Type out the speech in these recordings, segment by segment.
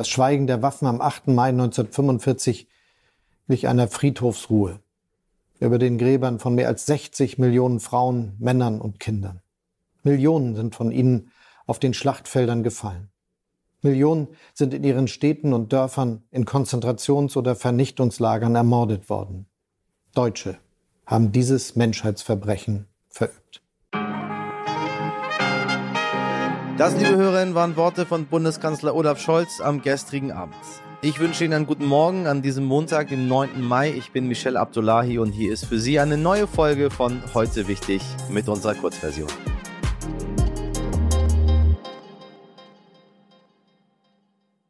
Das Schweigen der Waffen am 8. Mai 1945 glich einer Friedhofsruhe über den Gräbern von mehr als 60 Millionen Frauen, Männern und Kindern. Millionen sind von ihnen auf den Schlachtfeldern gefallen. Millionen sind in ihren Städten und Dörfern in Konzentrations- oder Vernichtungslagern ermordet worden. Deutsche haben dieses Menschheitsverbrechen verübt. Das, liebe Hörerinnen, waren Worte von Bundeskanzler Olaf Scholz am gestrigen Abend. Ich wünsche Ihnen einen guten Morgen an diesem Montag, dem 9. Mai. Ich bin Michel Abdullahi und hier ist für Sie eine neue Folge von Heute Wichtig mit unserer Kurzversion.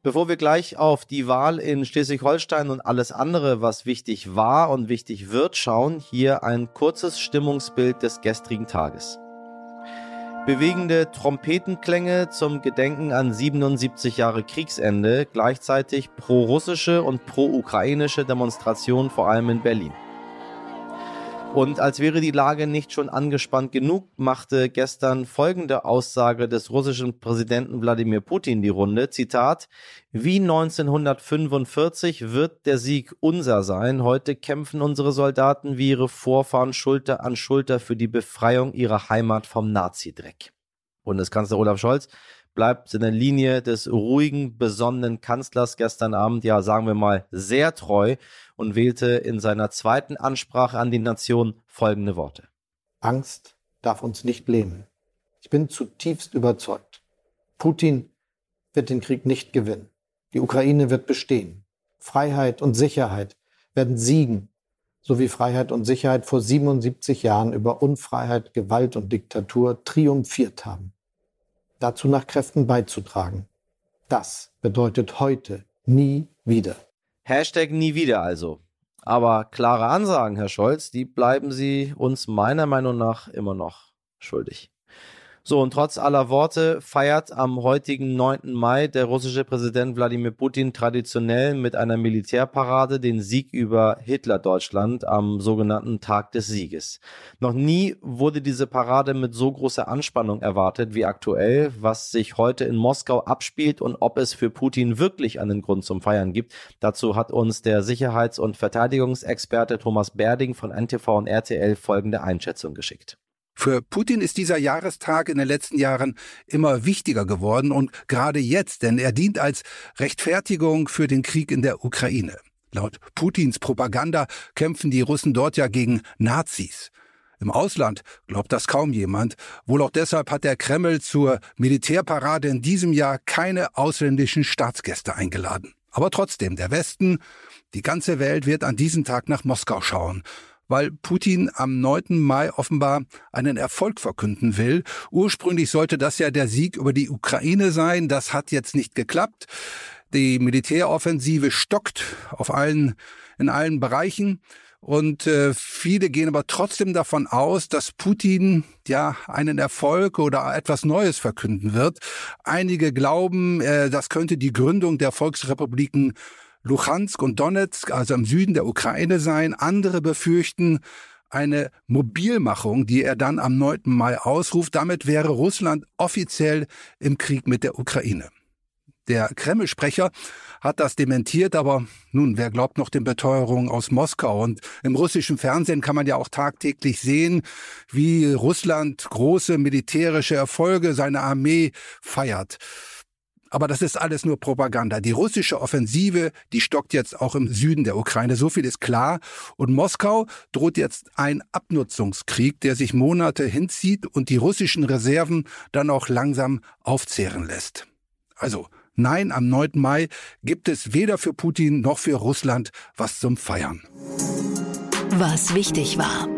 Bevor wir gleich auf die Wahl in Schleswig-Holstein und alles andere, was wichtig war und wichtig wird, schauen, hier ein kurzes Stimmungsbild des gestrigen Tages. Bewegende Trompetenklänge zum Gedenken an 77 Jahre Kriegsende, gleichzeitig pro-russische und pro-ukrainische Demonstrationen vor allem in Berlin. Und als wäre die Lage nicht schon angespannt genug, machte gestern folgende Aussage des russischen Präsidenten Wladimir Putin die Runde. Zitat, wie 1945 wird der Sieg unser sein. Heute kämpfen unsere Soldaten wie ihre Vorfahren Schulter an Schulter für die Befreiung ihrer Heimat vom Nazidreck. Bundeskanzler Olaf Scholz bleibt in der Linie des ruhigen, besonnenen Kanzlers gestern Abend, ja sagen wir mal, sehr treu und wählte in seiner zweiten Ansprache an die Nation folgende Worte. Angst darf uns nicht lähmen. Ich bin zutiefst überzeugt. Putin wird den Krieg nicht gewinnen. Die Ukraine wird bestehen. Freiheit und Sicherheit werden siegen, so wie Freiheit und Sicherheit vor 77 Jahren über Unfreiheit, Gewalt und Diktatur triumphiert haben. Dazu nach Kräften beizutragen. Das bedeutet heute nie wieder. Hashtag nie wieder also. Aber klare Ansagen, Herr Scholz, die bleiben Sie uns meiner Meinung nach immer noch schuldig. So, und trotz aller Worte feiert am heutigen 9. Mai der russische Präsident Wladimir Putin traditionell mit einer Militärparade den Sieg über Hitler-Deutschland am sogenannten Tag des Sieges. Noch nie wurde diese Parade mit so großer Anspannung erwartet wie aktuell, was sich heute in Moskau abspielt und ob es für Putin wirklich einen Grund zum Feiern gibt. Dazu hat uns der Sicherheits- und Verteidigungsexperte Thomas Berding von NTV und RTL folgende Einschätzung geschickt. Für Putin ist dieser Jahrestag in den letzten Jahren immer wichtiger geworden und gerade jetzt, denn er dient als Rechtfertigung für den Krieg in der Ukraine. Laut Putins Propaganda kämpfen die Russen dort ja gegen Nazis. Im Ausland glaubt das kaum jemand. Wohl auch deshalb hat der Kreml zur Militärparade in diesem Jahr keine ausländischen Staatsgäste eingeladen. Aber trotzdem, der Westen, die ganze Welt wird an diesem Tag nach Moskau schauen weil Putin am 9. Mai offenbar einen Erfolg verkünden will. Ursprünglich sollte das ja der Sieg über die Ukraine sein. Das hat jetzt nicht geklappt. Die Militäroffensive stockt auf allen, in allen Bereichen. Und äh, viele gehen aber trotzdem davon aus, dass Putin ja einen Erfolg oder etwas Neues verkünden wird. Einige glauben, äh, das könnte die Gründung der Volksrepubliken Luhansk und Donetsk, also im Süden der Ukraine sein. Andere befürchten eine Mobilmachung, die er dann am 9. Mai ausruft. Damit wäre Russland offiziell im Krieg mit der Ukraine. Der Kreml-Sprecher hat das dementiert, aber nun, wer glaubt noch den Beteuerungen aus Moskau? Und im russischen Fernsehen kann man ja auch tagtäglich sehen, wie Russland große militärische Erfolge seiner Armee feiert. Aber das ist alles nur Propaganda. Die russische Offensive, die stockt jetzt auch im Süden der Ukraine. So viel ist klar. Und Moskau droht jetzt ein Abnutzungskrieg, der sich Monate hinzieht und die russischen Reserven dann auch langsam aufzehren lässt. Also, nein, am 9. Mai gibt es weder für Putin noch für Russland was zum Feiern. Was wichtig war.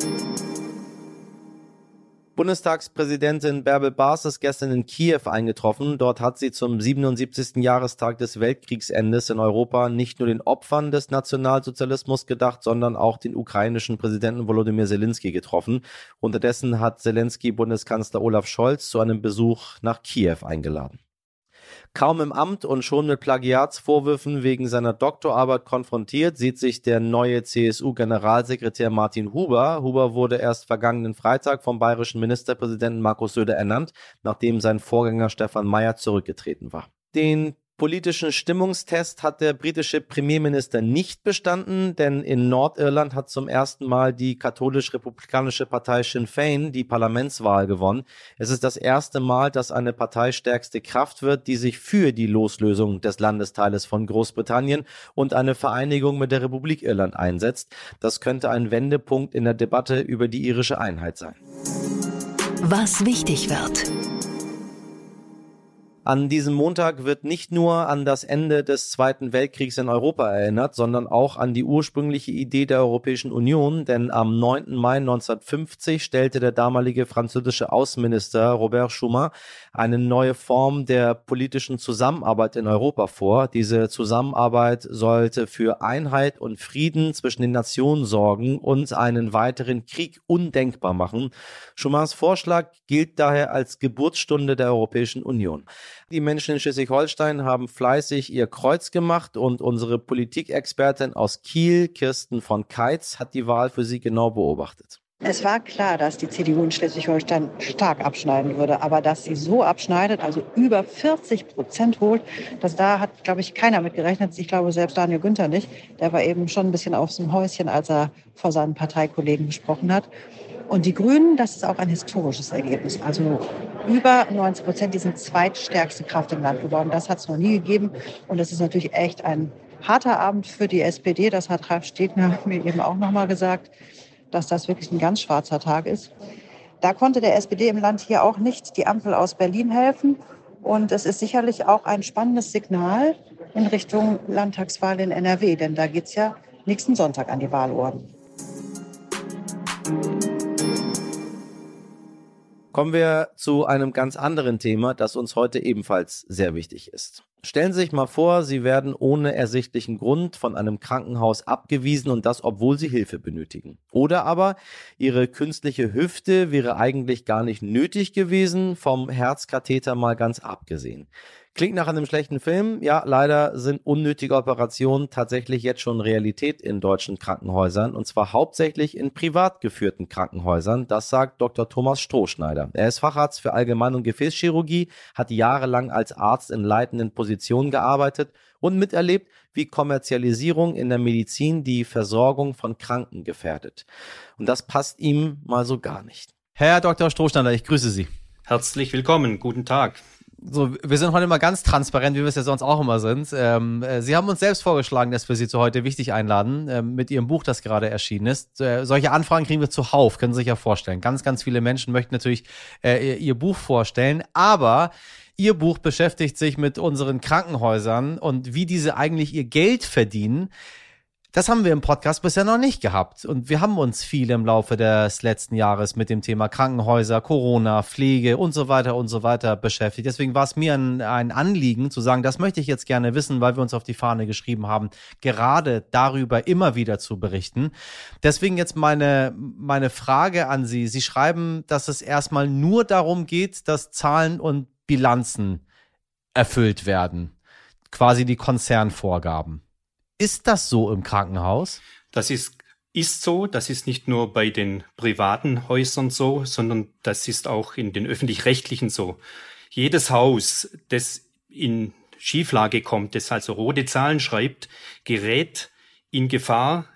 Bundestagspräsidentin Bärbel Baas ist gestern in Kiew eingetroffen. Dort hat sie zum 77. Jahrestag des Weltkriegsendes in Europa nicht nur den Opfern des Nationalsozialismus gedacht, sondern auch den ukrainischen Präsidenten Volodymyr Zelensky getroffen. Unterdessen hat Zelensky Bundeskanzler Olaf Scholz zu einem Besuch nach Kiew eingeladen. Kaum im Amt und schon mit Plagiatsvorwürfen wegen seiner Doktorarbeit konfrontiert, sieht sich der neue CSU-Generalsekretär Martin Huber. Huber wurde erst vergangenen Freitag vom bayerischen Ministerpräsidenten Markus Söder ernannt, nachdem sein Vorgänger Stefan Mayer zurückgetreten war. Den politischen Stimmungstest hat der britische Premierminister nicht bestanden, denn in Nordirland hat zum ersten Mal die katholisch-republikanische Partei Sinn Féin die Parlamentswahl gewonnen. Es ist das erste Mal, dass eine Partei stärkste Kraft wird, die sich für die Loslösung des Landesteiles von Großbritannien und eine Vereinigung mit der Republik Irland einsetzt. Das könnte ein Wendepunkt in der Debatte über die irische Einheit sein. Was wichtig wird. An diesem Montag wird nicht nur an das Ende des Zweiten Weltkriegs in Europa erinnert, sondern auch an die ursprüngliche Idee der Europäischen Union, denn am 9. Mai 1950 stellte der damalige französische Außenminister Robert Schumann eine neue Form der politischen Zusammenarbeit in Europa vor. Diese Zusammenarbeit sollte für Einheit und Frieden zwischen den Nationen sorgen und einen weiteren Krieg undenkbar machen. Schumanns Vorschlag gilt daher als Geburtsstunde der Europäischen Union. Die Menschen in Schleswig-Holstein haben fleißig ihr Kreuz gemacht und unsere Politikexpertin aus Kiel, Kirsten von Keitz, hat die Wahl für sie genau beobachtet. Es war klar, dass die CDU in Schleswig-Holstein stark abschneiden würde, aber dass sie so abschneidet, also über 40 Prozent holt, das da hat, glaube ich, keiner mit gerechnet. Ich glaube selbst Daniel Günther nicht. Der war eben schon ein bisschen auf dem Häuschen, als er vor seinen Parteikollegen gesprochen hat. Und die Grünen, das ist auch ein historisches Ergebnis. Also über 90 Prozent, die sind zweitstärkste Kraft im Land geworden. Das hat es noch nie gegeben. Und das ist natürlich echt ein harter Abend für die SPD. Das hat Ralf Stegner mir eben auch nochmal gesagt, dass das wirklich ein ganz schwarzer Tag ist. Da konnte der SPD im Land hier auch nicht die Ampel aus Berlin helfen. Und es ist sicherlich auch ein spannendes Signal in Richtung Landtagswahl in NRW, denn da geht es ja nächsten Sonntag an die Wahlurnen. Kommen wir zu einem ganz anderen Thema, das uns heute ebenfalls sehr wichtig ist. Stellen Sie sich mal vor, Sie werden ohne ersichtlichen Grund von einem Krankenhaus abgewiesen und das, obwohl Sie Hilfe benötigen. Oder aber Ihre künstliche Hüfte wäre eigentlich gar nicht nötig gewesen, vom Herzkatheter mal ganz abgesehen. Klingt nach einem schlechten Film. Ja, leider sind unnötige Operationen tatsächlich jetzt schon Realität in deutschen Krankenhäusern und zwar hauptsächlich in privat geführten Krankenhäusern. Das sagt Dr. Thomas Strohschneider. Er ist Facharzt für Allgemein- und Gefäßchirurgie, hat jahrelang als Arzt in leitenden Positionen gearbeitet und miterlebt, wie Kommerzialisierung in der Medizin die Versorgung von Kranken gefährdet. Und das passt ihm mal so gar nicht. Herr Dr. Strohschneider, ich grüße Sie. Herzlich willkommen, guten Tag so, wir sind heute immer ganz transparent, wie wir es ja sonst auch immer sind. Ähm, äh, Sie haben uns selbst vorgeschlagen, dass wir Sie zu heute wichtig einladen, äh, mit Ihrem Buch, das gerade erschienen ist. Äh, solche Anfragen kriegen wir zuhauf, können Sie sich ja vorstellen. Ganz, ganz viele Menschen möchten natürlich äh, Ihr Buch vorstellen, aber Ihr Buch beschäftigt sich mit unseren Krankenhäusern und wie diese eigentlich ihr Geld verdienen. Das haben wir im Podcast bisher noch nicht gehabt. Und wir haben uns viel im Laufe des letzten Jahres mit dem Thema Krankenhäuser, Corona, Pflege und so weiter und so weiter beschäftigt. Deswegen war es mir ein, ein Anliegen zu sagen, das möchte ich jetzt gerne wissen, weil wir uns auf die Fahne geschrieben haben, gerade darüber immer wieder zu berichten. Deswegen jetzt meine, meine Frage an Sie. Sie schreiben, dass es erstmal nur darum geht, dass Zahlen und Bilanzen erfüllt werden. Quasi die Konzernvorgaben. Ist das so im Krankenhaus? Das ist, ist so. Das ist nicht nur bei den privaten Häusern so, sondern das ist auch in den öffentlich-rechtlichen so. Jedes Haus, das in Schieflage kommt, das also rote Zahlen schreibt, gerät in Gefahr,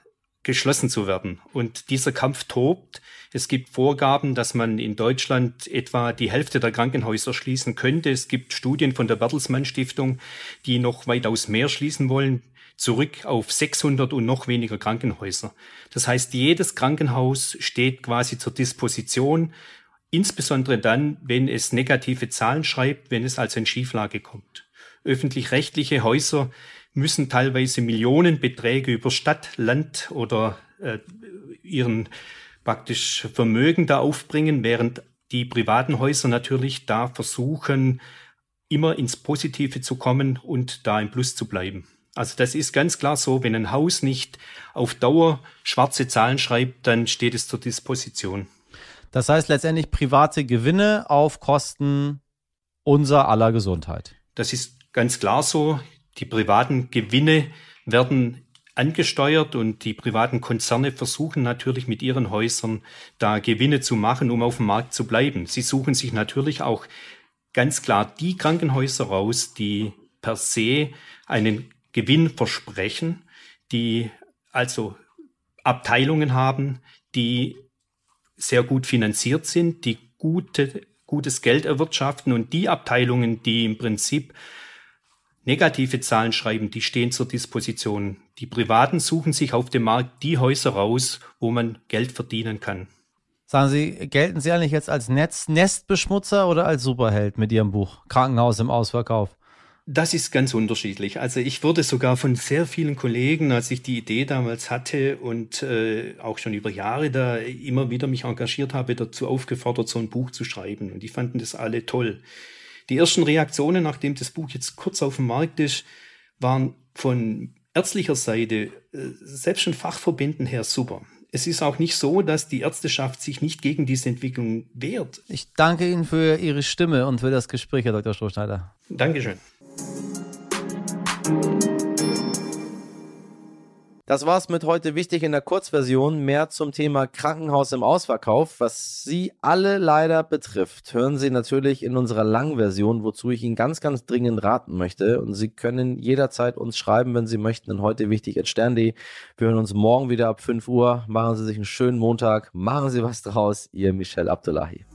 geschlossen zu werden. Und dieser Kampf tobt. Es gibt Vorgaben, dass man in Deutschland etwa die Hälfte der Krankenhäuser schließen könnte. Es gibt Studien von der Bertelsmann Stiftung, die noch weitaus mehr schließen wollen zurück auf 600 und noch weniger Krankenhäuser. Das heißt, jedes Krankenhaus steht quasi zur Disposition, insbesondere dann, wenn es negative Zahlen schreibt, wenn es also in Schieflage kommt. Öffentlich-rechtliche Häuser müssen teilweise Millionenbeträge über Stadt, Land oder äh, ihren praktisch Vermögen da aufbringen, während die privaten Häuser natürlich da versuchen, immer ins Positive zu kommen und da im Plus zu bleiben. Also das ist ganz klar so, wenn ein Haus nicht auf Dauer schwarze Zahlen schreibt, dann steht es zur Disposition. Das heißt letztendlich private Gewinne auf Kosten unser aller Gesundheit. Das ist ganz klar so. Die privaten Gewinne werden angesteuert und die privaten Konzerne versuchen natürlich mit ihren Häusern da Gewinne zu machen, um auf dem Markt zu bleiben. Sie suchen sich natürlich auch ganz klar die Krankenhäuser raus, die per se einen Gewinn versprechen, die also Abteilungen haben, die sehr gut finanziert sind, die gute, gutes Geld erwirtschaften und die Abteilungen, die im Prinzip negative Zahlen schreiben, die stehen zur Disposition. Die Privaten suchen sich auf dem Markt die Häuser raus, wo man Geld verdienen kann. Sagen Sie, gelten Sie eigentlich jetzt als Netz Nestbeschmutzer oder als Superheld mit Ihrem Buch Krankenhaus im Ausverkauf? Das ist ganz unterschiedlich. Also ich wurde sogar von sehr vielen Kollegen, als ich die Idee damals hatte und äh, auch schon über Jahre da immer wieder mich engagiert habe, dazu aufgefordert, so ein Buch zu schreiben. Und die fanden das alle toll. Die ersten Reaktionen, nachdem das Buch jetzt kurz auf dem Markt ist, waren von ärztlicher Seite, äh, selbst schon Fachverbänden her super. Es ist auch nicht so, dass die Ärzteschaft sich nicht gegen diese Entwicklung wehrt. Ich danke Ihnen für Ihre Stimme und für das Gespräch, Herr Dr. Strohschneider. Dankeschön. Das war's mit heute wichtig in der Kurzversion. Mehr zum Thema Krankenhaus im Ausverkauf, was Sie alle leider betrifft, hören Sie natürlich in unserer Langversion, wozu ich Ihnen ganz, ganz dringend raten möchte. Und Sie können jederzeit uns schreiben, wenn Sie möchten, in heute wichtig at stern.de. Wir hören uns morgen wieder ab 5 Uhr. Machen Sie sich einen schönen Montag. Machen Sie was draus. Ihr Michel Abdullahi.